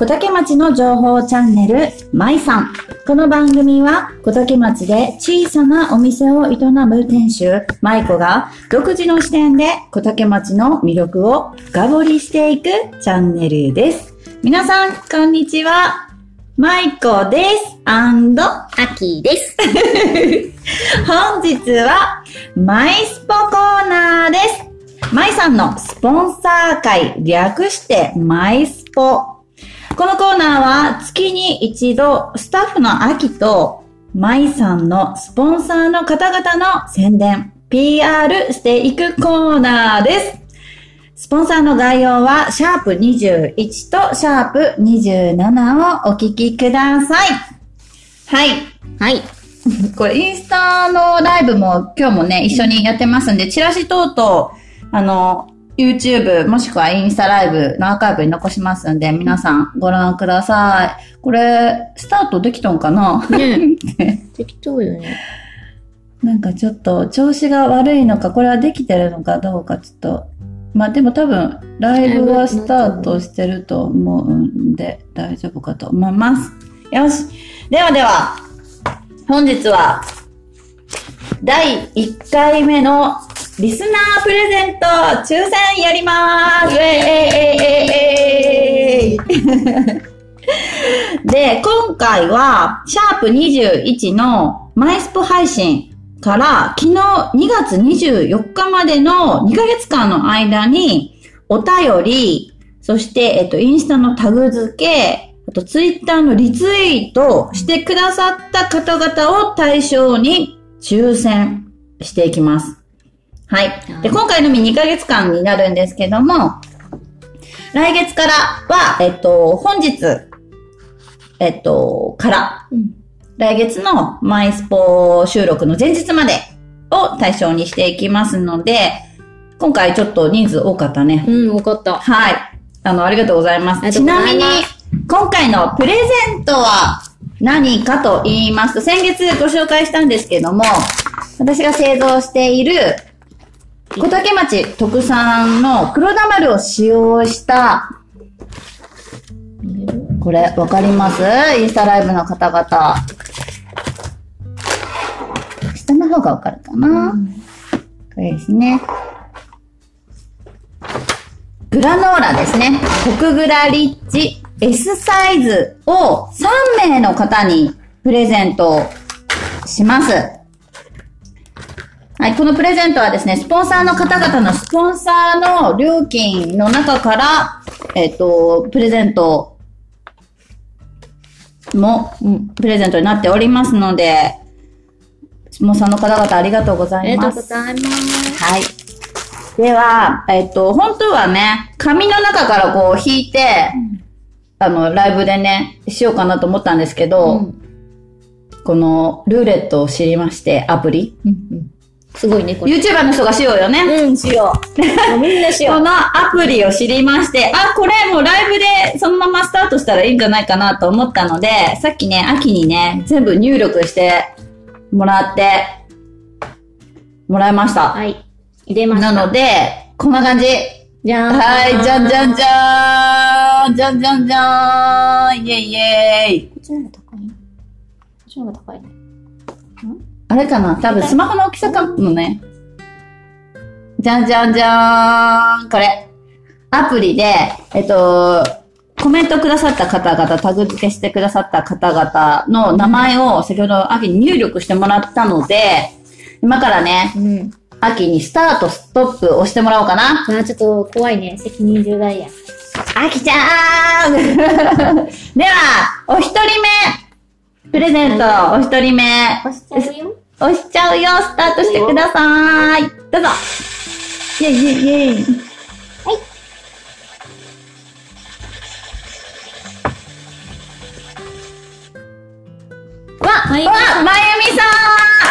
小竹町の情報チャンネル、まいさん。この番組は、小竹町で小さなお店を営む店主、まいこが、独自の視点で小竹町の魅力を深掘りしていくチャンネルです。皆さん、こんにちは。まいこです。アンド、アキーです。本日は、マイスポコーナーです。マイさんのスポンサー会、略してマイスポ。このコーナーは月に一度スタッフの秋とマイさんのスポンサーの方々の宣伝、PR していくコーナーです。スポンサーの概要は、シャープ21とシャープ27をお聞きください。はい。はい。これインスタのライブも今日もね、一緒にやってますんで、チラシ等々、あの、YouTube もしくはインスタライブのアーカイブに残しますんで、皆さんご覧ください。これ、スタートできたんかな？ね適当 よね。なんかちょっと調子が悪いのか、これはできてるのかどうかちょっと。まあでも多分、ライブはスタートしてると思うんで、大丈夫かと思います。よし。ではでは、本日は、第1回目のリスナープレゼント抽選やりまーす で、今回は、シャープ21のマイスポ配信から、昨日2月24日までの2ヶ月間の間に、お便り、そして、えっと、インスタのタグ付け、あと、ツイッターのリツイートしてくださった方々を対象に抽選していきます。はい。で、今回のみ2ヶ月間になるんですけども、来月からは、えっと、本日、えっと、から、うん。来月のマイスポ収録の前日までを対象にしていきますので、今回ちょっと人数多かったね。うん、わかった。はい。あの、ありがとうございます。ありがとうございますちなみに、今回のプレゼントは何かと言いますと、先月ご紹介したんですけども、私が製造している小竹町特産の黒田丸を使用した、これわかります？インスタライブの方々。下の方がわかるかな、これですね。グラノーラですね。コクグラリッチ S サイズを3名の方にプレゼントします。はい、このプレゼントはですね、スポンサーの方々のスポンサーの料金の中から、えっ、と、プレゼントも、うんプレゼントになっておりますので、スポンサーの方々ありがとうござありがとういます。ございます。はい。では、えっと、本当はね、紙の中からこう引いて、あの、ライブでね、しようかなと思ったんですけど、うんこのルーレットを知りまして、アプリ。うんうん。すごいね、これ。YouTuber の人がしようよね。うん、しよう。もうみんなしよう。このアプリを知りまして、あ、これもうライブでそのままスタートしたらいいんじゃないかなと思ったので、さっきね、秋にね、全部入力してもらって、もらいました。はい。入れました。なので、こんな感じ。じゃーん。はい、じゃんじゃんじゃーんじゃんじゃんじゃーんイェイイェイこっちの方が高いこっちの方が高いね。あれかな？多分スマホの大きさかもね。じゃんじゃんじゃーんこれ。アプリで、えっと、コメントくださった方々、タグ付けしてくださった方々の名前を先ほど秋に入力してもらったので、今からね、うん。秋にスタート、ストップ押してもらおうかな。あー、ちょっと怖いね。責任重大や。あきちゃーん では、お一人目、プレゼント、お一人目、押しちゃうよ。押しちゃうよ、スタートしてください。どうぞ。イェイイェイイェイ。わ、まゆみわ、まゆみさん。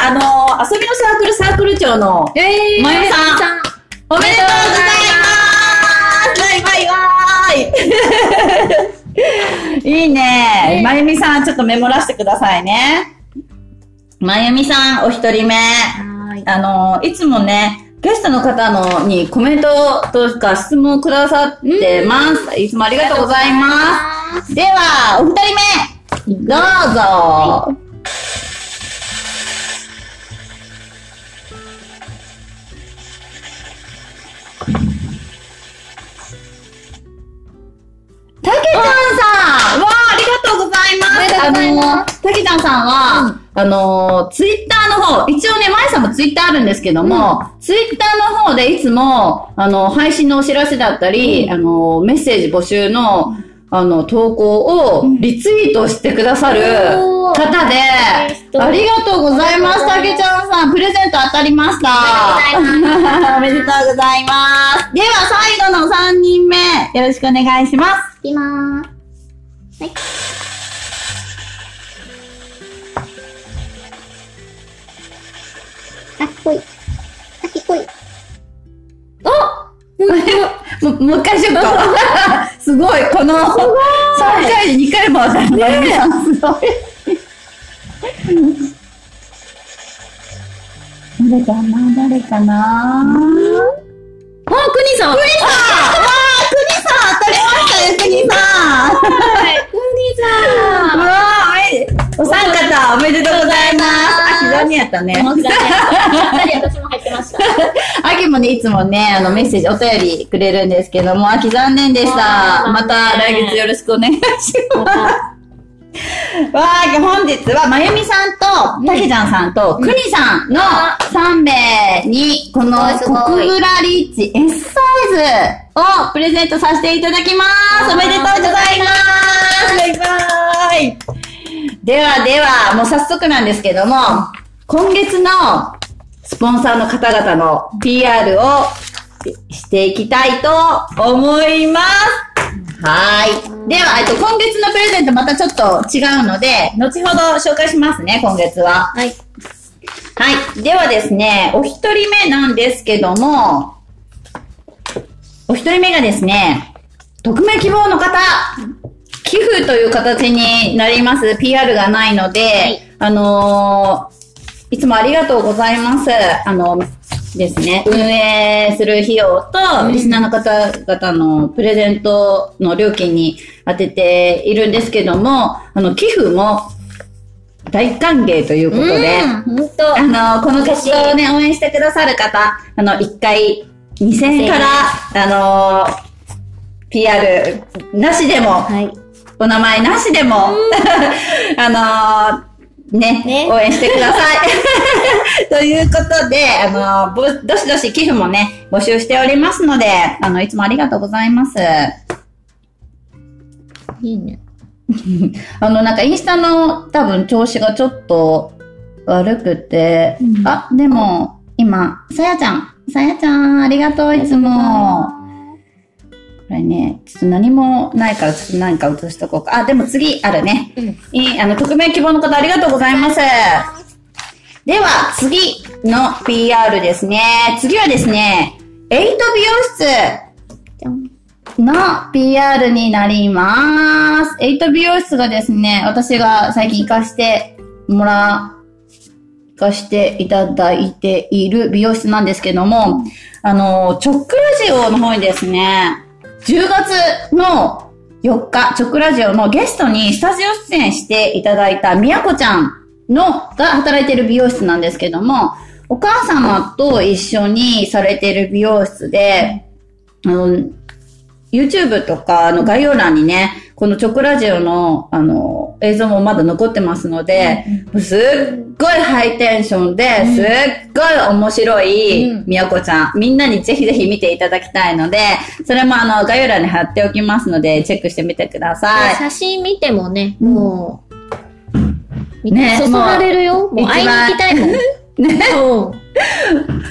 あの、遊びのサークルサークル長の、えまゆみさん。おめでとうございます。わいわいわー いいいね。まゆみさん、ちょっとメモらせてくださいね。まゆみさん、お一人目。あの、いつもね、ゲストの方のにコメントとか質問くださってます。いつもありがとうございます。では、お二人目、どうぞ。たけあの、たけちゃんさんは、あの、ツイッターの方、一応ね、まえさんもツイッターあるんですけども、ツイッターの方でいつも、あの、配信のお知らせだったり、あの、メッセージ募集の、あの、投稿をリツイートしてくださる方で、人ありがとうございます。たけちゃんさん、プレゼント当たりました。おめでとうございます。では、最後の3人目、よろしくお願いします。いきまーす。はい。あ、ほい。あ、ひこい。もう、もう一回しようか。すごい、この、3回で2回も当たるね。すごい。誰かな誰かなあ、くにさん。クニさんわあ、さん当たりましたね、さんさん。うわあ、お三方、おめでとうございます。あ、膝にやったね。もうだね。やっぱり私も入ってました。秋もね、いつもね、あの、メッセージ、お便りくれるんですけども、秋残念でした。また来月よろしくお願いします。わー、本日は、まゆみさんと、たけちゃんさんと、くにさんの3名に、この、コクグラリッチ S サイズをプレゼントさせていただきます。おめでとうございます。バイバイ。ではでは、もう早速なんですけども、今月のスポンサーの方々の PR をしていきたいと思います。はい。では、えっと、今月のプレゼントまたちょっと違うので、後ほど紹介しますね、今月は。はい。はい。ではですね、お一人目なんですけども、お一人目がですね、匿名希望の方、寄付という形になります。PR がないので、いあのーいつもありがとうございます。あの、ですね、運営する費用と、リスナーの方々のプレゼントの料金に当てているんですけども、あの、寄付も大歓迎ということで、う。あの、この活動をね、応援してくださる方、あの、1回2000円から、あの、PR なしでも、はい。お名前なしでも、あのねね応援してください。ということで、あのぼどしどし寄付もね、募集しておりますので、あの、いつもありがとうございます。いいね。あの、なんかインスタの多分調子がちょっと悪くて、うんあ、でも、今、さやちゃん、さやちゃん、ありがとう、いつも。これね、ちょっと何もないから、ちょっと何か映しとこうか。あ、でも次あるね。うん。いい、あの、匿名希望の方ありがとうございます。では、次の PR ですね。次はですね、エイト美容室。の PR になります。エイト美容室がですね、私が最近行かしてもら、行かしていただいている美容室なんですけども、あの、チョックラジオの方にですね、10月の4日、直ラジオのゲストにスタジオ出演していただいたみやこちゃんの、が働いてる美容室なんですけども、お母様と一緒にされてる美容室で、あの、YouTube とかの概要欄にね、このチョコラジオの、あの、映像もまだ残ってますので、すっごいハイテンションで、すっごい面白いうんみやこちゃん、みんなにぜひぜひ見ていただきたいので、それもあの、概要欄に貼っておきますので、チェックしてみてください。写真見てもね、うんもう、見ねてそそられるよ。もう会いに行きたいもん。ね。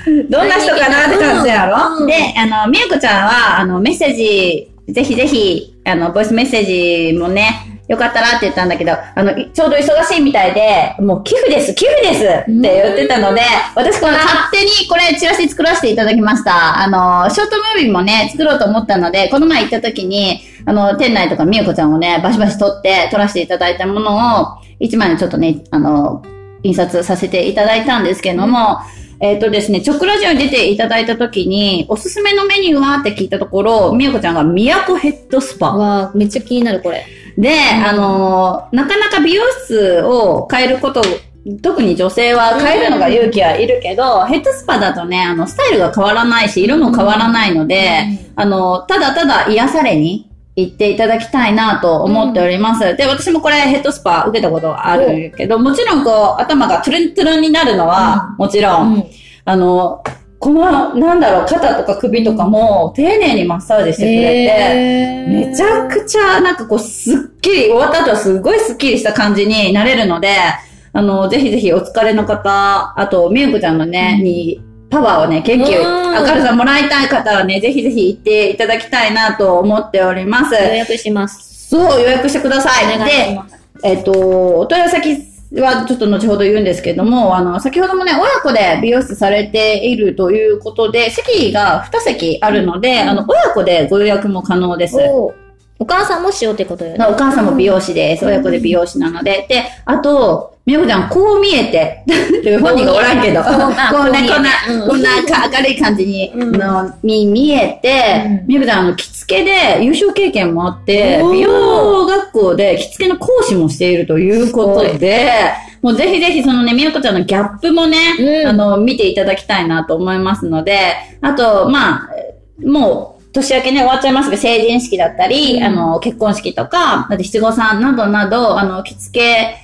うん。どんな人かなって感じやろ、うんで、あの、みやこちゃんは、あの、メッセージ、ぜひぜひ、あの、ボイスメッセージもね、よかったらって言ったんだけど、あの、ちょうど忙しいみたいで、もう寄付です、寄付ですって言ってたので、私この勝手にこれチラシ作らせていただきました。あの、ショートムービーもね、作ろうと思ったので、この前行った時に、あの、店内とかみやこちゃんをね、バシバシ撮って、撮らせていただいたものを、一枚のちょっとね、あの、印刷させていただいたんですけども、えっ、とですね、チョックラジオに出ていただいた時に、おすすめのメニューはって聞いたところ、みやこちゃんが宮古ヘッドスパ。わあめっちゃ気になる、これ。で、あのーなかなか美容室を変えること、特に女性は変えるのが勇気はいるけど、ヘッドスパだとね、あの、スタイルが変わらないし、色も変わらないので、あの、ただただ癒されに行っていただきたいなと思っております。で、私もこれヘッドスパ受けたことがあるけど、もちろんこう、頭がトゥルントゥルンになるのは、もちろん、うん。あの、この、なんだろう、肩とか首とかも、丁寧にマッサージしてくれて、めちゃくちゃ、なんかこう、すっきり、終わった後はすごいスッキリした感じになれるので、あの、ぜひぜひお疲れの方、あと、みゆこちゃんのね、に、パワーをね、元気、うん明るさもらいたい方はね、ぜひぜひ行っていただきたいなと思っております。予約します。そう、予約してください。お願いしでます。えっ、と、お問い合わせ先はちょっと後ほど言うんですけども、あの、先ほどもね、親子で美容室されているということで、席が2席あるので、あの、親子でご予約も可能です。おお母さんもしようってことよね。お母さんも美容師です。親子で美容師なので。で、あと、みよこちゃん、こう見えて、本人がおらんけど、ここうね、こんな、うん。こんなか明るい感じに、うん。の見見えてうん、みよこちゃん、あの、着付けで優勝経験もあって美容学校で着付けの講師もしているということで、もうぜひぜひそのね、みよこちゃんのギャップもね、うん。あの、見ていただきたいなと思いますので、あと、まあ、もう、年明けね、終わっちゃいますが、成人式だったり、うん。あの、結婚式とか、あと七五三などなど、あの、着付け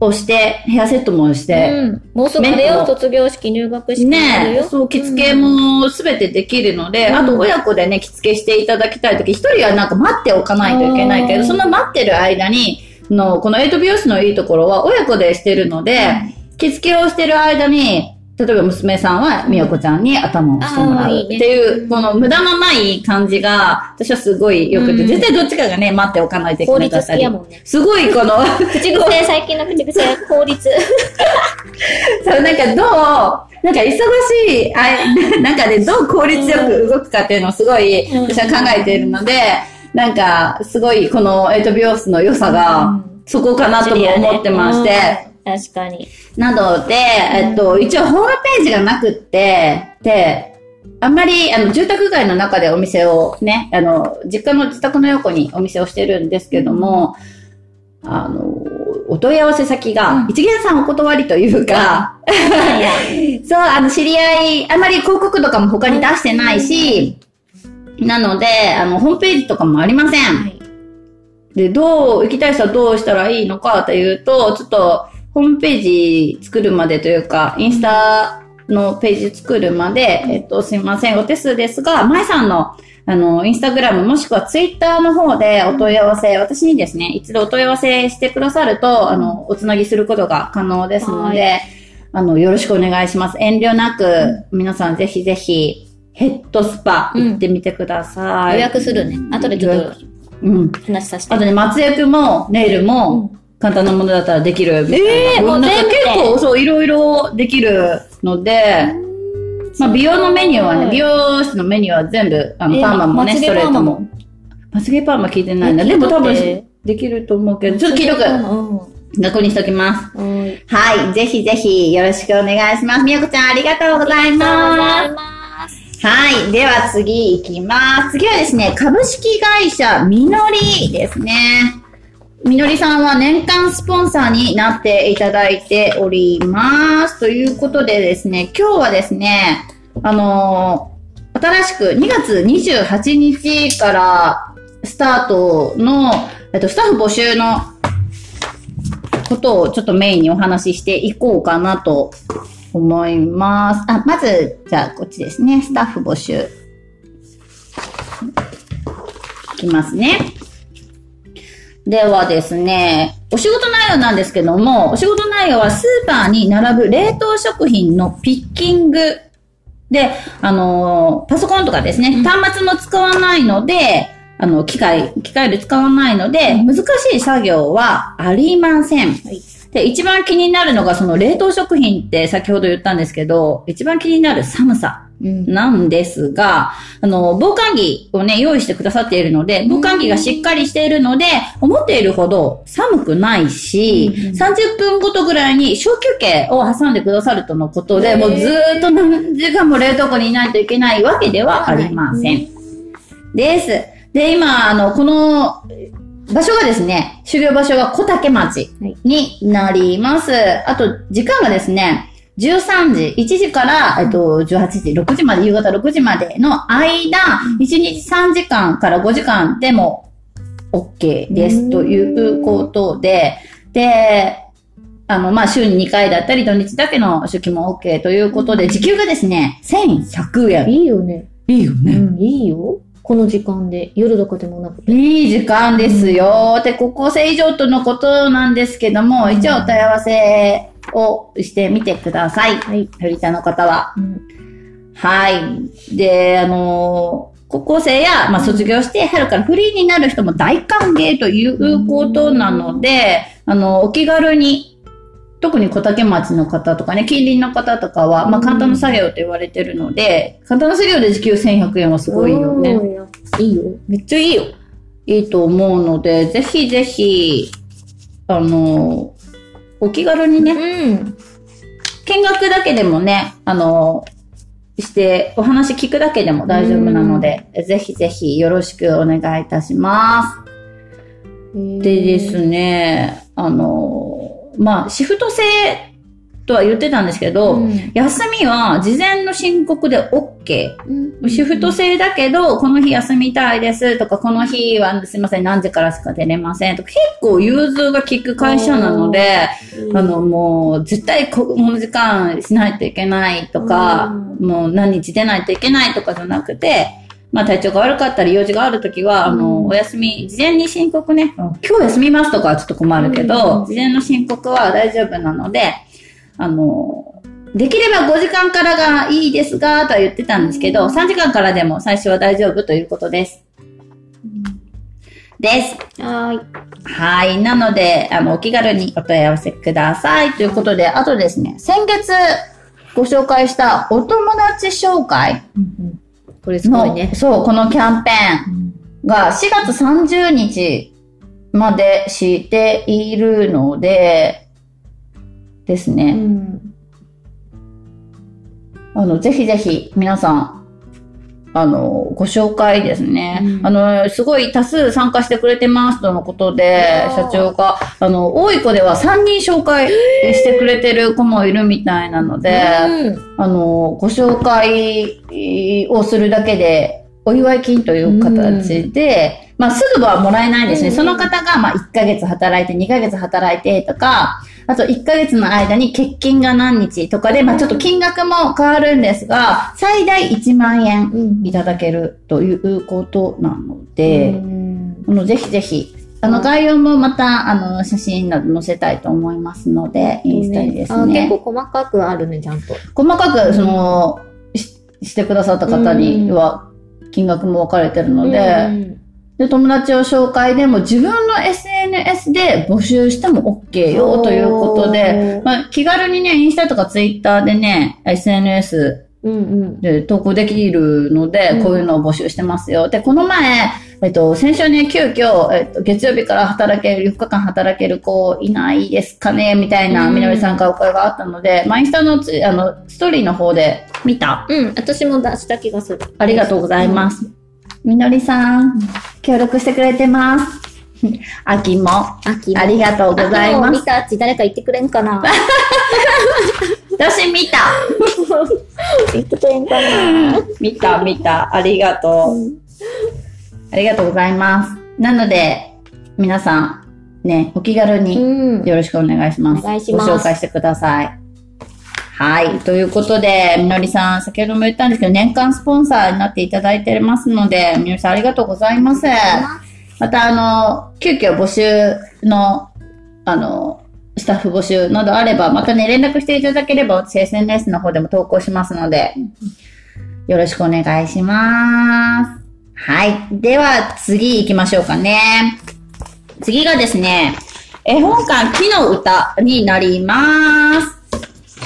をして、ヘアセットもして、うん。もうすぐだよ、卒業式、入学式。ねそう、着付けもすべてできるので、うん。あと親子でね、着付けしていただきたいとき、一人はなんか待っておかないといけないけど、うん。その待ってる間に、の、このエイト美容室のいいところは、親子でしてるので、着付けをしてる間に、例えば娘さんはみよこちゃんに頭をしてもらうっていう、この無駄のない感じが、私はすごい良くて、うん絶対どっちかがね、待っておかないといけなかったり。すごいこの、口癖、最近の口癖、効率。そう、なんかどう、なんか忙しいあ中でどう効率よく動くかっていうのをすごいうん。私は考えているので、なんかすごいこのエイト美容室の良さがそこかなとも思ってまして、うん確かに。なので、えっと、一応ホームページがなくって、で、あんまり、あの、住宅街の中でお店をね、あの、実家の自宅の横にお店をしてるんですけども、あの、お問い合わせ先がうん、一元さんお断りというか、そう、あの、知り合い、あんまり広告とかも他に出してないし、なので、あの、ホームページとかもありません。はい。で、どう、行きたい人はどうしたらいいのかというと、ちょっと、ホームページ作るまでというか、インスタのページ作るまで、えっと、すいません、お手数ですが、まいさんの、あの、インスタグラムもしくはツイッターの方でお問い合わせ、私にですね、一度お問い合わせしてくださると、あの、おつなぎすることが可能ですのはで、あの、よろしくお願いします。遠慮なく、皆さんぜひぜひ、ヘッドスパ行ってみてください。予約するね。後でちょっとうん。話させて。あとね、松役もネイルも簡単なものだったらできるみたいな。えーもうなんか全結構そう、いろいろできるので、まあ美容のメニューはね、美容室のメニューは全部、あの、えーパーマもね、ストレートも。まつげパーマ聞いてないな。えでも多分できると思うけど、ちょっと聞いとく。うん。学校にしときます。うん。はい。ぜひぜひよろしくお願いします。みやこちゃんありがとうございます。ます。はい。では次行きます。次はですね、株式会社みのりですね。みのりさんは年間スポンサーになっていただいております。ということでですね、今日はですね、あのー新しく2月28日からスタートの、えっと、スタッフ募集のことをちょっとメインにお話ししていこうかなと思います。あ、まず、じゃあこっちですね。スタッフ募集。いきますね。ではですね、お仕事内容なんですけども、お仕事内容はスーパーに並ぶ冷凍食品のピッキング。で、あのーパソコンとかですね、端末も使わないので、あの、機械、機械で使わないので、難しい作業はありません。で、一番気になるのが、その冷凍食品って先ほど言ったんですけど、一番気になる寒さうん。なんですが、あの、防寒着をね、用意してくださっているので、防寒着がしっかりしているので、思っているほど寒くないし、うんうん30分ごとぐらいに小休憩を挟んでくださるとのことで、もうずーっと何時間も冷凍庫にいないといけないわけではありません。です。で、今、あの、この、場所がですね、修行場所が小竹町はいになります。あと、時間がですね、13時、1時から、えっと、18時、6時まで、夕方6時までの間、1日3時間から5時間でも OK ですうんということで、で、あの、まあ、週に2回だったり、土日だけの出勤も OK ということで、時給がですね、1100円。いいよね。いいよう。ん、いいよ。この時間で。夜とかでもなくて。いい時間ですよ。で、高校生以上とのことなんですけども、一応お問い合わせをしてみてください。はい。フリーターの方は。うん。はい。で、あのー高校生や、まあ、卒業して春からフリーになる人も大歓迎ということなので、あの、お気軽に、特に小竹町の方とかね、近隣の方とかは、まあ、簡単な作業と言われてるので、簡単な作業で時給1100円はすごいよね。ね。いいよ。めっちゃいいよ。いいと思うので、ぜひぜひ、あの、お気軽にね、うん。見学だけでもね、あの、して、お話聞くだけでも大丈夫なので、ぜひぜひよろしくお願いいたします。でですね、あの、まあ、シフト制とは言ってたんですけど、うん。休みは事前の申告で OK。うん。シフト制だけど、この日休みたいですとか、この日はすいません、何時からしか出れませんとか、結構融通が効く会社なので、あの、もう、絶対この時間しないといけないとか、もう何日出ないといけないとかじゃなくて、まあ体調が悪かったり用事があるときは、あうの、んお休み、事前に申告ね、今日休みますとかはちょっと困るけうど、ん事前の申告は大丈夫なので、あの、できれば5時間からがいいですが、とは言ってたんですけど、3時間からでも最初は大丈夫ということです。です。はーい。はい。なので、あの、お気軽にお問い合わせください。ということで、あとですね、先月ご紹介したお友達紹介これすごいの、ね。そう、このキャンペーンが4月30日までしているので、ですうね、ん。あの、ぜひぜひ皆さん、あの、ご紹介ですね。うん。あの、すごい多数参加してくれてますとのことで、社長が、あの、多い子では3人紹介してくれてる子もいるみたいなので、うん。あの、ご紹介をするだけで、お祝い金という形で、まあ、すぐはもらえないんですね。うんその方が、まあ、1ヶ月働いて、2ヶ月働いてとか、あと1ヶ月の間に欠勤が何日とかで、まあ、ちょっと金額も変わるんですが、最大1万円うん。いただけるということなので、うんあのぜひぜひ、あの、概要もまた、あの、写真など載せたいと思いますので、インスタにですあね。結構細かくあるね、ちゃんと。細かく、その、ししてくださった方には、金額も分かれてるので、うんで、友達を紹介でも自分の SNS で募集しても OK よということで、まあ、気軽にね、インスタとかツイッターでね、SNS うんうん。で投稿できるので、うんこういうのを募集してますよ。で、この前、えっと、先週ね、急遽、えっと、月曜日から働ける、4日間働ける子いないですかねみたいな、うんみなみさんからお声があったので、まあ、インスタのつ、あの、ストーリーの方で見た。うん、私も出した気がする。ありがとうございます。みのりさん、協力してくれてます。秋も、秋も。ありがとうござい秋も見ます。たって誰か言ってくれんかな？私見た 言ってくれんかな？見た、見た。ありがとう。ありがとうございます。なので、皆さん、ね、お気軽にうん。よろしくお願いします。お願いしますご紹介してください。はい。ということで、みのりさん、先ほども言ったんですけど、年間スポンサーになっていただいてますので、みのりさんありがとうございます。また、あの、急遽募集の、あの、スタッフ募集などあれば、またね、連絡していただければ、私 SNS の方でも投稿しますので、よろしくお願いします。はい。では、次行きましょうかね。次がですね、絵本館木の歌になります。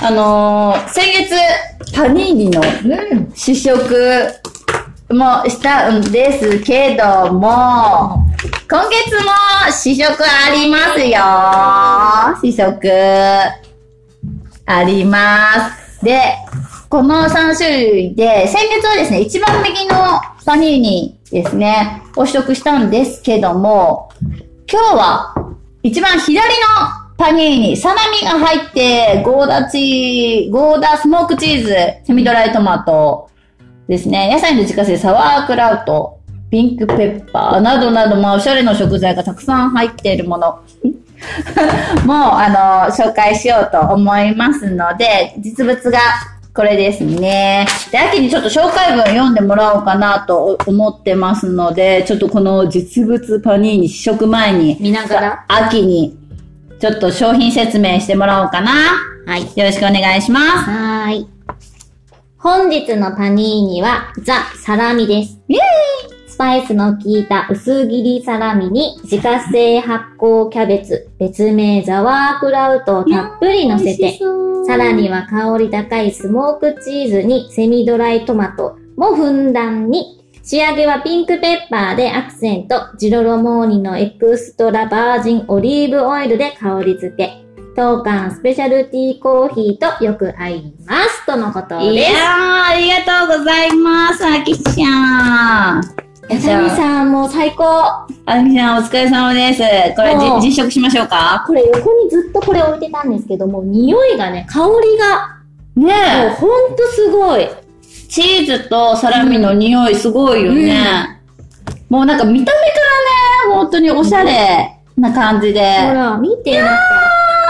あのー先月、パニーニのうん。試食もしたんですけども、今月も試食ありますよ。試食あります。で、この3種類で、先月はですね、一番右のパニーニですね、を試食したんですけども、今日は、一番左のパニーニ、サラミが入って、ゴーダチー、ゴーダスモークチーズ、セミドライトマトですね。野菜の自家製サワークラウト、ピンクペッパーなどなど、まあ、おしゃれな食材がたくさん入っているもの。もう、あの、紹介しようと思いますので、実物がこれですね。で、秋にちょっと紹介文読んでもらおうかなと思ってますので、ちょっとこの実物パニーニ試食前に、見ながら？秋に、ちょっと商品説明してもらおうかな。はい。よろしくお願いします。はーい。本日のパニーニはザ・サラミです。イェーイスパイスの効いた薄切りサラミに自家製発酵キャベツ、別名ザワークラウトをたっぷり乗せて、さらには香り高いスモークチーズにセミドライトマトもふんだんに、仕上げはピンクペッパーでアクセント、ジロロモーニのエクストラバージンオリーブオイルで香り付け、当館スペシャルティーコーヒーとよく合います。とのことです。いやー、ありがとうございます、あきちゃん。やさみさんもう最高。あきちゃん、お疲れ様です。これ実食しましょうか？これ横にずっとこれ置いてたんですけども、匂いがね、香りが、もうねほんとすごい。え、チーズとサラミの匂いすごいよね。もうなんか見た目からね、本当におしゃれな感じで。ほら、見て、なんか、あ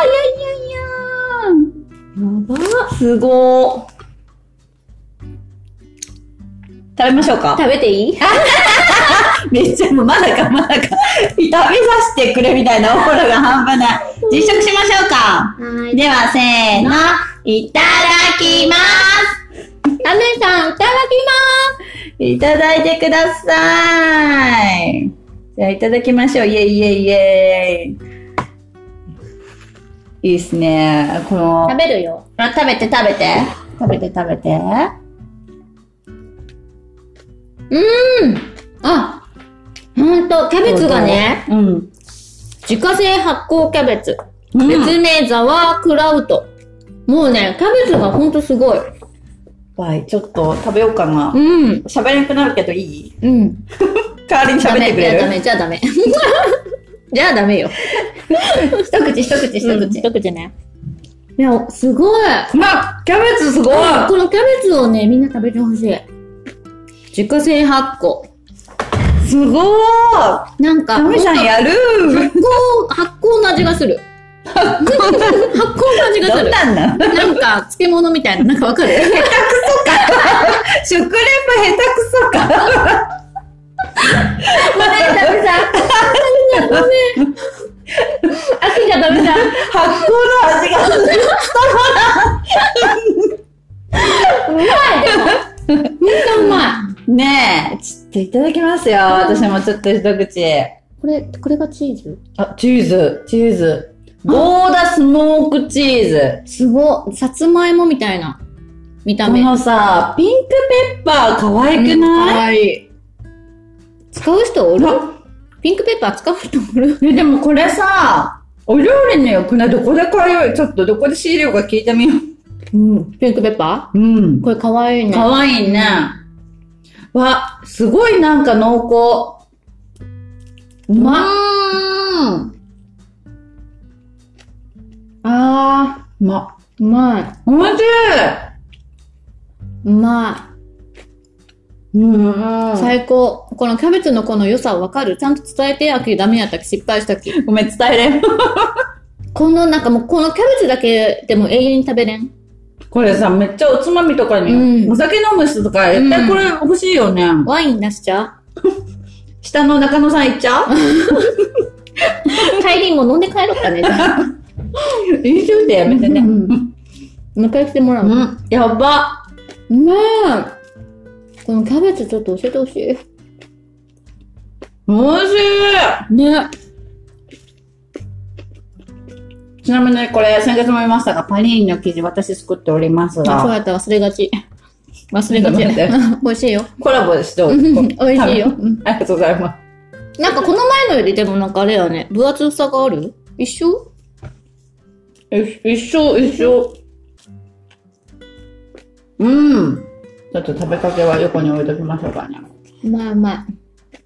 ーいやいやいややばすごー。食べましょうか食べていい？めっちゃもうまだかまだか。食べさせてくれみたいなオーラが半端ない。実食しましょうか。はい。では、せーの。いただきます。タメさん、いただきいただいてください。じゃあ、いただきましょう。イェイイェイイェイ。いいっすね。このます。食べるよ。あ食べて食べて。食べて食べて。あ、ほんと、キャベツがね、うん。自家製発酵キャベツ。うん別名ザワークラウト。もうね、キャベツがほんとすごい。わい、ちょっと食べようかな。うん。喋れなくなるけどいい？うん。代わりに喋ってくれる？じゃあダメ、じゃあダメ。じゃあダメ よ。一口一口一口。一口ね。いや、すごい。まキャベツすごいこのキャベツをね、みんな食べてほしい。自家製発酵。すごいなんか、タミさんやる発酵、発酵の味がする。発酵の味がする。なんなん？なんか、漬物みたいな、なんかわかる？食レポ下手くそか。ごめん、ダメさん。ごめん。秋がダメだ。発酵の味がする。うまい、でも。ほんとうまねえ、ちょっといただきますよ。私もちょっと一口。い。これ、これがチーズ？あ、チーズ、チーズ。ゴーダスモークチーズ。すごい。さつまいもみたいな見たこ目。のさ、ピンクペッパー可愛くかない、わいい。使う人おる？ピンクペッパー使う人おる？え、でもこれさ、お料理によくないどこで買えようちょっとどこで仕入れようか聞いてみようん。ピンクペッパう。うんー。これかわいいね。かわいいね。わ、すごいなんか濃厚。うまっ。うん。あうまうまい。おいしうまい。うん。い。最高。このキャベツのこの良さわかるちゃんと伝えてやきダメやったき失敗したき。ごめん、伝えれん。このなんかもうこのキャベツだけでも永遠に食べれん？これさ、めっちゃおつまみとかに、うんお酒飲む人とか、絶対これ欲しいよね。ワイン出しちゃ下の中野さん行っちゃう？う 帰りも飲んで帰ろうかね。じゃあ飲酒でやめてね。ううんん。もう一回してもらう。ううん。やば。まい。このキャベツちょっと教えてほしい。おいしい。ね。ちなみにこれ、先月も言いましたが、パニーニの生地私作っておりますあ、そうが、やった忘れがち。忘れがち。美味しいよ。コラボしておう？んる。美味しいよ。うんありがとうございます。なんかこの前のよりでもなんかあれやね、分厚さがある？一緒？一一緒、一緒。うん。ちょっと食べかけは横に置いときましょうかね。うまいうまい。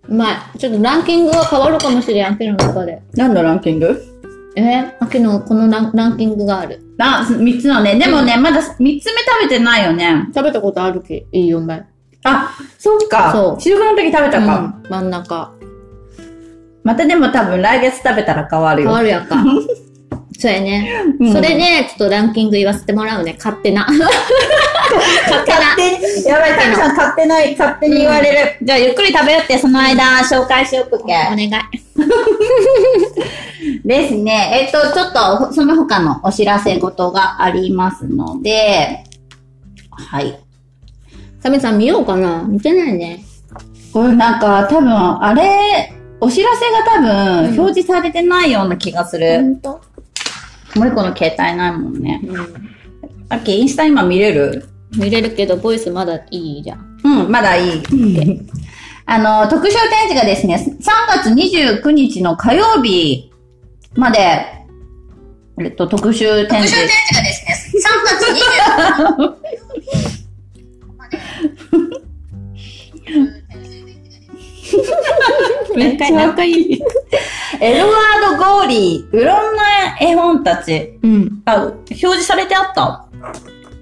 うまい。ちょっとランキングが変わるかもしれん、秋の中で。何のランキング？えー、秋のこのランランキングがある。あ、三つのね。でもね、まだ三つ目食べてないよね。食べたことあるき、いいよね。あ、そっか。そう収録の時食べたか。うん、真ん中。またでも多分来月食べたら変わるよ。変わるやんか。そうやね。うんそれで、ちょっとランキング言わせてもらうね。勝手な。勝手な。やばい、タミさん勝手ない、勝手に言われる。じゃあゆっくり食べよって、その間紹介しよくけ。お願い。ですね。えっと、ちょっと、その他のお知らせ事がありますので、はい。サメさん見ようかな見てないね。これなんか、多分、あれ、お知らせが多分、うん表示されてないような気がする。んともう一個の携帯ないもんね。うん。あっけ、インスタ今見れる？見れるけど、ボイスまだいいじゃん。うん、まだいい。あの、特賞展示がですね、3月29日の火曜日まで、えっと、特集展示。特集展示がですね、3月29めっち ゃ仲いい。エドワード・ゴーリー、いろんな絵本たち、うん。あ、表示されてあった？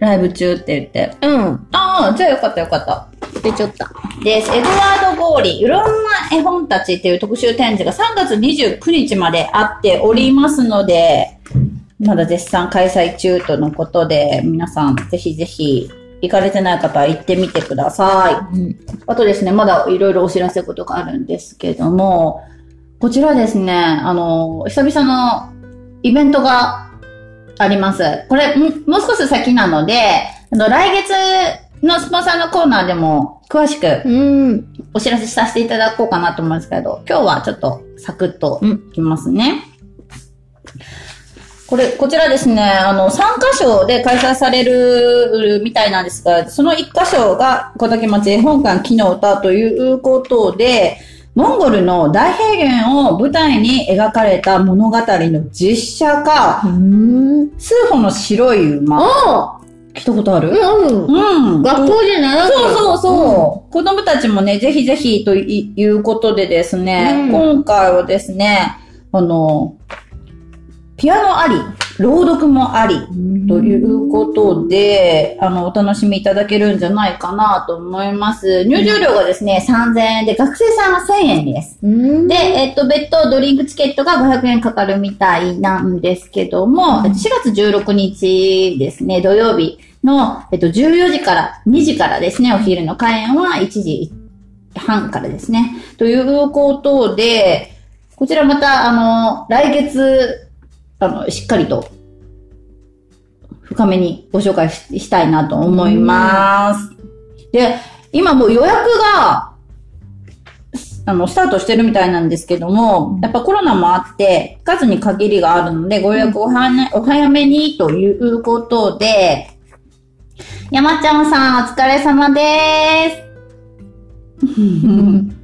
ライブ中って言って。うん。ああ、じゃあよかったよかった。出ちゃった。です。エドワード・ゴーリー、いろんな絵本たちっていう特集展示が3月29日まであっておりますので、まだ絶賛開催中とのことで、皆さんぜひぜひ行かれてない方は行ってみてください。うん。あとですね、まだいろいろお知らせことがあるんですけども、こちらですね、あの、久々のイベントがあります。これ、んもう少し先なので、あの、来月のスポンサーのコーナーでも詳しくうん。お知らせさせていただこうかなと思うんですけど、今日はちょっとサクッといきますね。これ、こちらですね、あの、3箇所で開催されるみたいなんですが、その1箇所が小竹町絵本館木の歌ということで、モンゴルの大平原を舞台に描かれた物語の実写化、うん。数歩の白い馬。あ聞いたことある？あうん。うん。学校で習うそうそうそう。子供たちもね、ぜひぜひといいうことでですね、うん今回はですね、あの、ピアノあり、朗読もあり、ということで、あの、お楽しみいただけるんじゃないかなと思います。入場料がですね、3000円で、学生さんは1000円です。うん。で、えっと、別途ドリンクチケットが500円かかるみたいなんですけども、4月16日ですね、土曜日の、えっと、14時から、2時からですね、お昼の開演は1時半からですね。ということで、こちらまた、あの、来月、あの、しっかりと、深めにご紹介ししたいなと思います。で、今もう予約が、あの、スタートしてるみたいなんですけども、やっぱコロナもあって、数に限りがあるので、ご予約おはねお早めにということで、山ちゃんさん、お疲れ様です。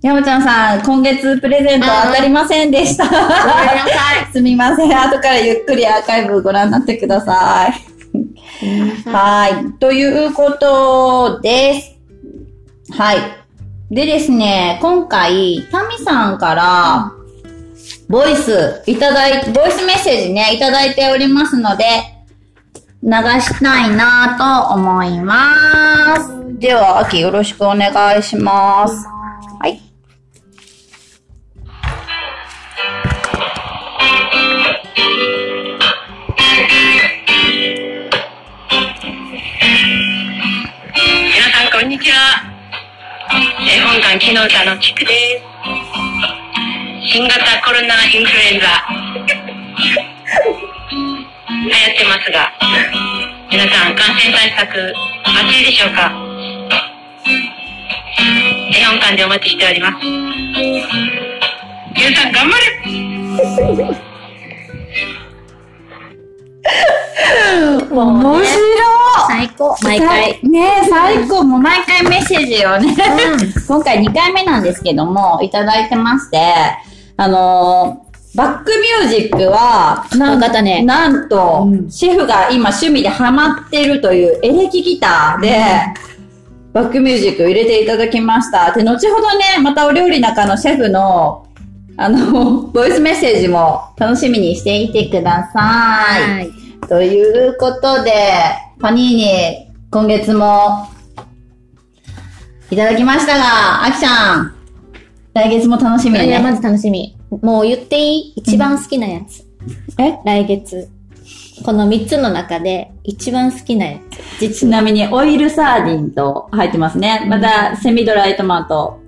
山ちゃんさん、今月プレゼント当たりませんでした。ごめんなさい。すみません。後からゆっくりアーカイブご覧になってください。はい。ということです。はい。でですね、今回、タミさんから、ボイスいただいて、ボイスメッセージね、いただいておりますので、流したいなと思います。では、秋よろしくお願いします。こんにちは。絵本館木の歌のチクです。新型コロナインフルエンザ。流行ってますが皆さん感染対策バッチリでしょうか？絵本館でお待ちしております。皆さん頑張れ。面白い最高。毎回。ねえ、最高。もう毎回メッセージをね、今回2回目なんですけども、いただいてまして、あのーバックミュージックは、なんわかねなんと、うんシェフが今趣味でハマってるというエレキギターで、ババックミュージック入れていただきました。で、後ほどね、またお料理中のシェフの、あの、ボイスメッセージも楽しみにしていてください。はい。ということで、パニーニ、今月も、いただきましたが、あきちゃん、来月も楽しみだいや、まね。ず楽しみ。もう言っていい一番好きなやつ。え？来月。この3つの中で一番好きなやつ。ち実は。なみに、オイルサーディンと入ってますね。また、セミドライトマト。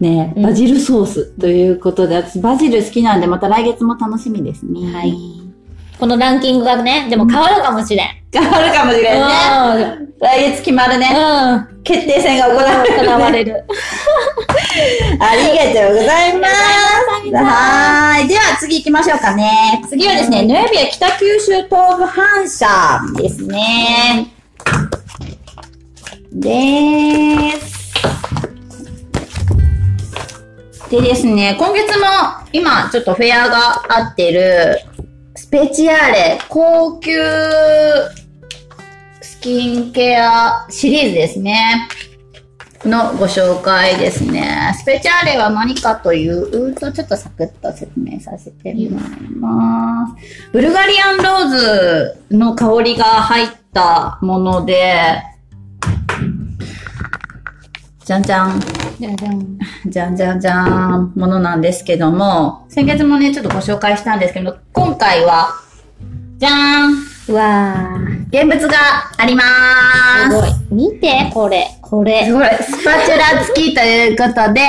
ねうんバジルソースということで、私バジル好きなんで、また来月も楽しみですね。はい。このランキングがね、でも変わるかもしれん。変わるかもしれんね。来月決まるね。うん。うん。決定戦が行われる、行われる。ありがとうございます。はーい。では次行きましょうかね。次はですね、ヌエビア北九州東部反射ですね。でーす。でですね、今月も今ちょっとフェアが合ってるスペチアーレ高級スキンケアシリーズですね。のご紹介ですね。スペチャーレは何かというと、ちょっとサクッと説明させてもらいます。ブルガリアンローズの香りが入ったもので、じゃんじゃん。じゃじゃん。じゃんじゃん じゃんものなんですけども、先月もね、ちょっとご紹介したんですけど、今回は、じゃーんうわー。現物がありますごい。見て、これ。これ。すごい。スパチュラ付きということで、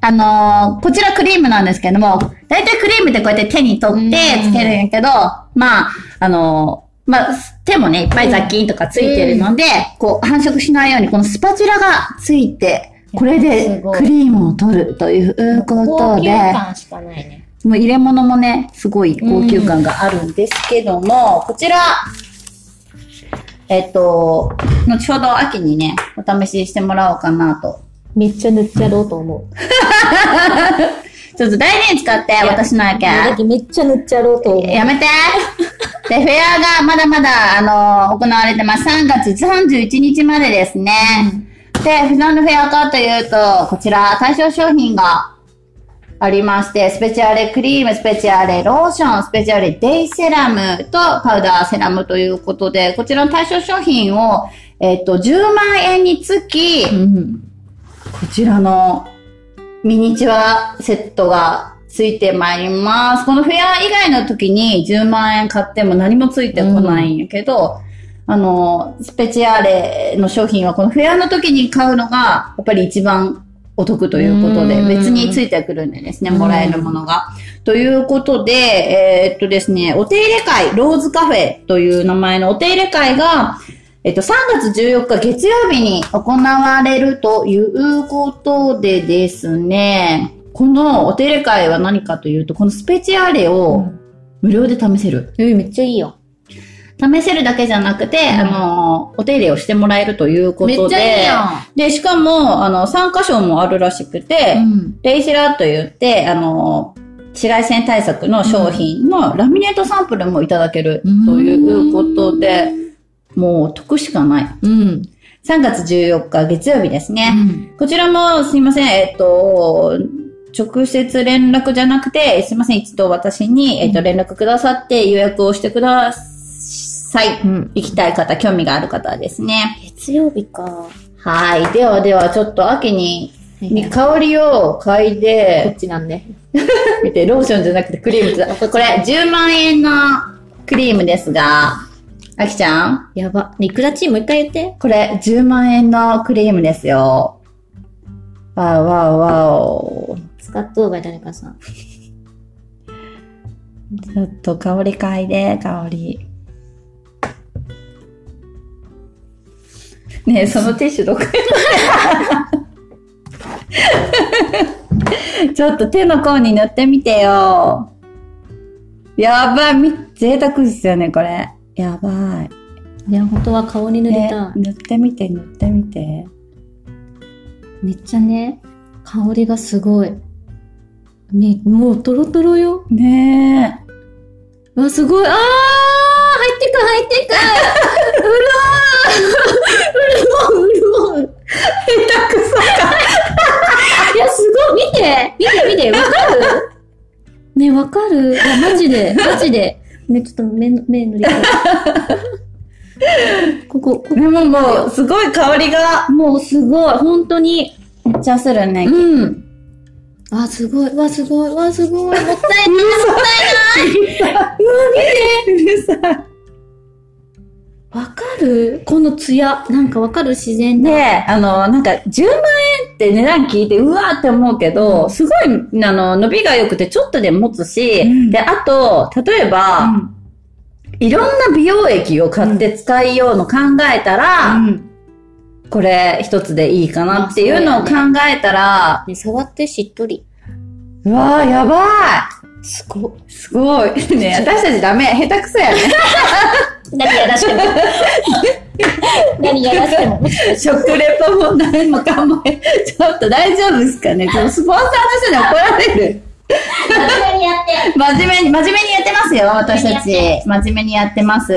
あのーこちらクリームなんですけども、だいたいクリームってこうやって手に取ってつけるんやけど、まあ、あのーまあ、手もね、いっぱい雑菌とかついてるので、こう、繁殖しないように、このスパチュラがついて、これでクリームを取るということで、ね。もう入れ物もね、すごい高級感があるんですけども、こちら、えっと、後ほど秋にね、お試ししてもらおうかなと。めっちゃ塗っちゃろうと思う。ちょっと大事に使って、私のやけめっちゃ塗っちゃろうと思う。やめてで、フェアがまだまだ、あの、行われてます。3月31日までですね。で、何のフェアかというと、こちら、対象商品がありまして、スペチャレクリーム、スペチャレローション、スペチャレデイセラムとパウダーセラムということで、こちらの対象商品を、えっと、10万円につき、うん。こちらのミニチュアセットがついてまいります。このフェア以外の時に10万円買っても何もついてこないんやけど、あの、スペチアーレの商品はこのフェアの時に買うのが、やっぱり一番お得ということで、うん別についてくるんでですね、もらえるものが。ということで、えーっとですね、お手入れ会、ローズカフェという名前のお手入れ会が、えっと、3月14日月曜日に行われるということでですね、このお手入れ会は何かというと、このスペチアーレを無料で試せる。え、めっちゃいいよ。試せるだけじゃなくて、あの、お手入れをしてもらえるということで、めっちゃいいよ。で、しかも、あの、3箇所もあるらしくて、うん。レイシラと言って、あの、紫外線対策の商品のラミネートサンプルもいただけるということで、もう得しかない。うん。3月14日月曜日ですね。うん。こちらもすいません、えっと、直接連絡じゃなくて、すいません、一度私に、えっと、連絡くださって予約をしてください。うん。行きたい方、興味がある方はですね。月曜日か。はい。ではでは、ちょっと秋に、に香りを嗅いこでっ、ちなんで。見て、ローションじゃなくてクリーム だ。これ、10万円のクリームですが、あきちゃん？やば。リクラチーもう一回言って。これ、10万円のクリームですよ。わおわおわお。使っとうがい誰かさん。ちょっと香り嗅いで、香り。ねえ、そのティッシュどこちょっと手の甲に塗ってみてよ。やばい、み、贅沢ですよね、これ。やばい。いや、本当は顔に塗りたい。塗ってみて、塗ってみて。めっちゃね、香りがすごい。ね、もうトロトロよ。ねえ。わ、すごい。あー入ってく、入ってくうるーうるーうるおー下手くそか。いや、すごい。見て見て見てわかる？ね、わかる？いや、マジで、マジで。ね、ちょっと目、目塗りたい。ここ、こでももう、すごい香りがこ、もうすごい、本当に。めっちゃするね。うん。あ、すごい、わ、すごい、わ、すごい、もったいない、もったいない。うわ、見て。うるさい。わかる？このツヤ。なんかわかる自然だ。で、あの、なんか、10万円って値段聞いて、うわーって思うけど、すごい、あの、伸びが良くて、ちょっとで持つし、うんで、あと、例えば、いろんな美容液を買って使いようの考えたら、うん。これ一つでいいかなっていうのを考えたら、ね、触ってしっとり。うわー、やばすごい。いすごい。ね、私たちダメ。下手くそやね。何やらしても。何やらしても。食レポも何もかも。ちょっと大丈夫ですかねスポンサーの人に怒られる。真面目にやって。真面目に、真面目にやってますよ、私たち。真面目にやってます。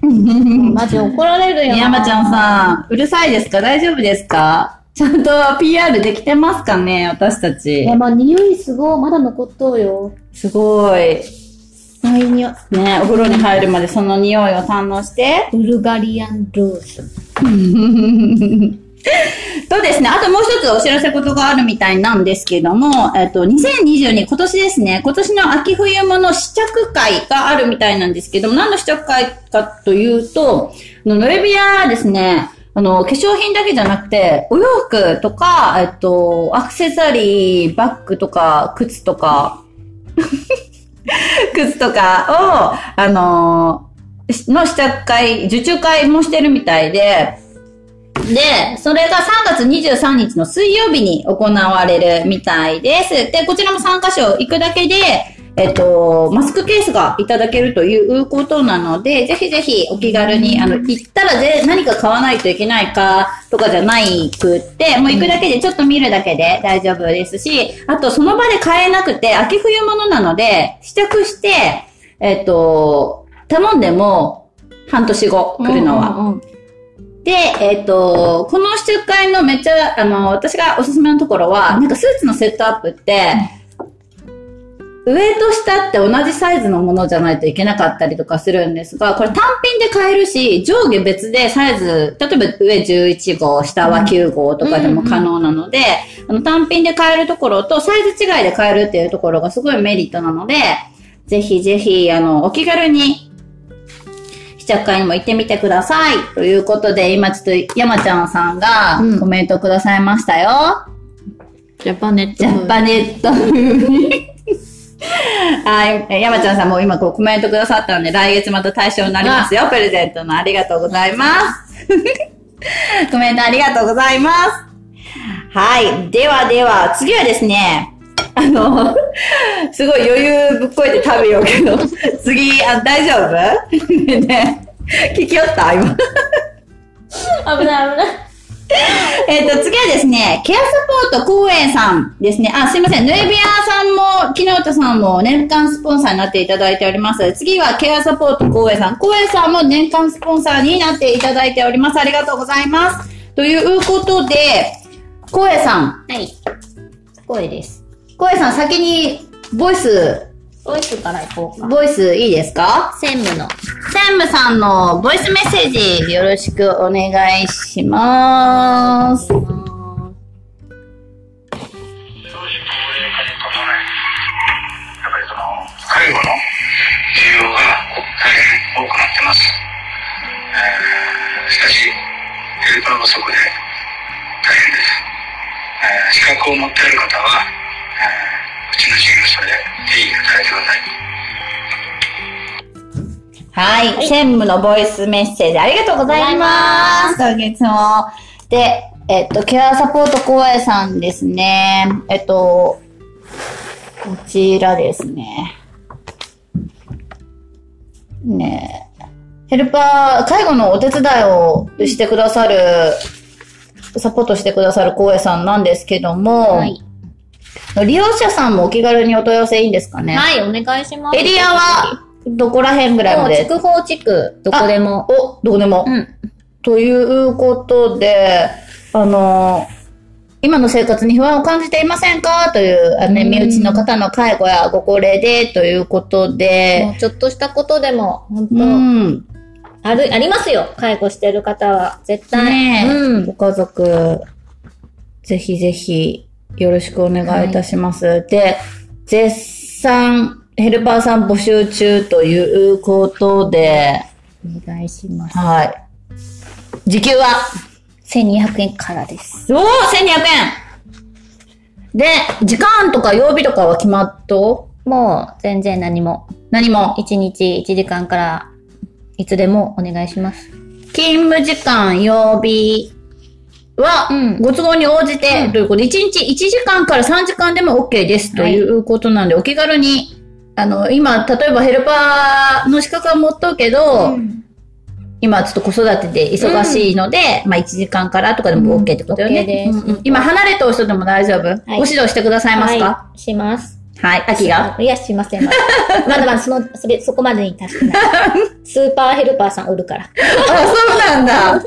マジ怒られるよな。山ちゃんさん、うるさいですか？大丈夫ですか？ちゃんと PR できてますかね私たちい。や、まあ、匂いすごい。まだ残っとうよ。すごい。あ、いい匂い。ね、お風呂に入るまでその匂いを堪能して。ブルガリアンローズ。とですね、あともう一つお知らせことがあるみたいなんですけども、えっと、2022、今年ですね、今年の秋冬物試着会があるみたいなんですけども、何の試着会かというと、ノレビアですね、あの、化粧品だけじゃなくて、お洋服とか、えっと、アクセサリー、バッグとか、靴とか、靴とかを、あのーの試着会、受注会もしてるみたいで、で、それが3月23日の水曜日に行われるみたいです。で、こちらも3カ所行くだけで、えっと、マスクケースがいただけるということなので、ぜひぜひお気軽に、あの、行ったらぜ何か買わないといけないかとかじゃないくって、もう行くだけでちょっと見るだけで大丈夫ですし、あとその場で買えなくて、秋冬物なので、試着して、えっと、頼んでも半年後来るのは。うんうんうんで、えっ、と、この試着会のめっちゃ、あの、私がおすすめのところは、なんかスーツのセットアップって、上と下って同じサイズのものじゃないといけなかったりとかするんですが、これ単品で買えるし、上下別でサイズ、例えば上11号、下は9号とかでも可能なので、あの単品で買えるところとサイズ違いで買えるっていうところがすごいメリットなので、ぜひぜひ、あの、お気軽に試着会にも行ってみてください。ということで、今ちょっと山ちゃんさんがうんコメントくださいましたよ。ジャパネット。ジャパネットはい。山ちゃんさんも今こうコメントくださったので、来月また対象になりますよ。プレゼントのありがとうございます。コメントありがとうございます。はい。ではでは、次はですね、あの、すごい余裕ぶっこいて食べようけど、次、あ大丈夫？ね聞きよった？今。危ない危ない。えっと、次はですね、ケアサポート公園さんですね。あ、すいません。ヌエビアさんも、木ノ田さんも年間スポンサーになっていただいております。次はケアサポート公園さん。公園さんも年間スポンサーになっていただいております。ありがとうございます。ということで、公園さん。はい。声です。公園さん、先に、ボイス、ボイスからいこうか。ボイスいいですか？専務の。専務さんのボイスメッセージ、よろしくお願いします。正直高齢化とともに、やっぱりその、介護の需要が大変多くなってます。えーしかし、ヘルパー不足で大変です。えー資格を持っている方は、ちの事業所で定義がされてください。はい、専務のボイスメッセージありがとうございます。今月も。で、えっと、ケアサポート公営さんですね。えっと、こちらですね。ねえヘルパー、介護のお手伝いをしてくださる、サポートしてくださる公営さんなんですけども、はい。利用者さんもお気軽にお問い合わせいいんですかね？はい、お願いします。エリアは、どこら辺ぐらいまで？筑豊地区、どこでも。お、どこでも。うん。ということで、あの、今の生活に不安を感じていませんか？という、あのね、うん身内の方の介護やご高齢でということもで、うちょっとしたことでも、本当、うん。ある、ありますよ。介護してる方は。絶対。ねえ、うん。ご家族、ぜひぜひ、よろしくお願いいたします。で、絶賛、ヘルパーさん募集中ということで、お願いします。はい。時給は？1200円からです。おお !1200 円で、時間とか曜日とかは決まっともう、全然何も。何も？1日1時間から、いつでもお願いします。勤務時間、曜日は、うんご都合に応じて、ということで、1日1時間から3時間でも OK ですということなんで、お気軽に、あの、今、例えばヘルパーの資格は持っとうけど、今ちょっと子育てで忙しいので、まあ1時間からとかでも OK ってことよね。今離れた人でも大丈夫、ご指導してくださいますか？はい、します。はい、秋が？いや、しません。まだまだまだその、それ、そこまでに達してない。スーパーヘルパーさんおるから。あ、そうなんだ。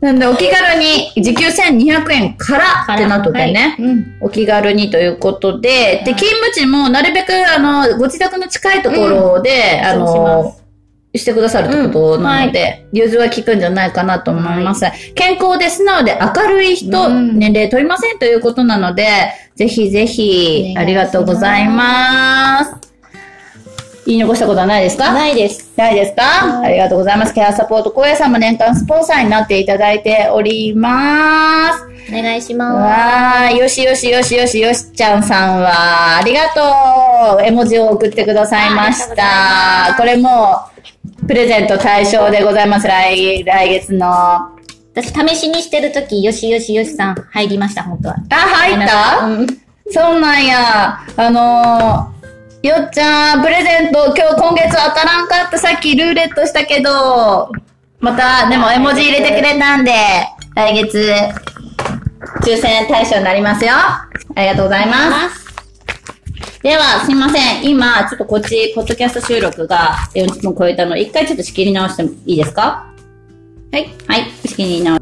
なんで、お気軽に、時給1200円からってなっとったよね。はい。うん。お気軽にということで、で、勤務地もなるべく、あの、ご自宅の近いところで、うしまの、してくださるってことなので、融通は効くんじゃないかなと思います。健康で素直で明るい人、うん。年齢問いませんということなので、ぜひぜひ、ありがとうございます。言い残したことはないですか？ないです。ないですか？はいありがとうございます。ケアサポート、小屋さんも年間スポンサーになっていただいております。お願いしまわー、よしよしよしよしよしちゃんさんは、ありがとう絵文字を送ってくださいました。これも、プレゼント対象でございます。来、来月の。あ、す。私、試しにしてるとき、よしよしよしさん入りました、本当は。入った、うん。そうなんや。あのー、よっちゃん、プレゼント、今日、今月当たらんかった。さっきルーレットしたけど、また、でも絵文字入れてくれたんで、来月、抽選対象になりますよ。ありがとうございます。では、すいません。今、ちょっとこっち、ポッドキャスト収録が40分超えたので、一回ちょっと仕切り直してもいいですか？はい。はい。仕切り直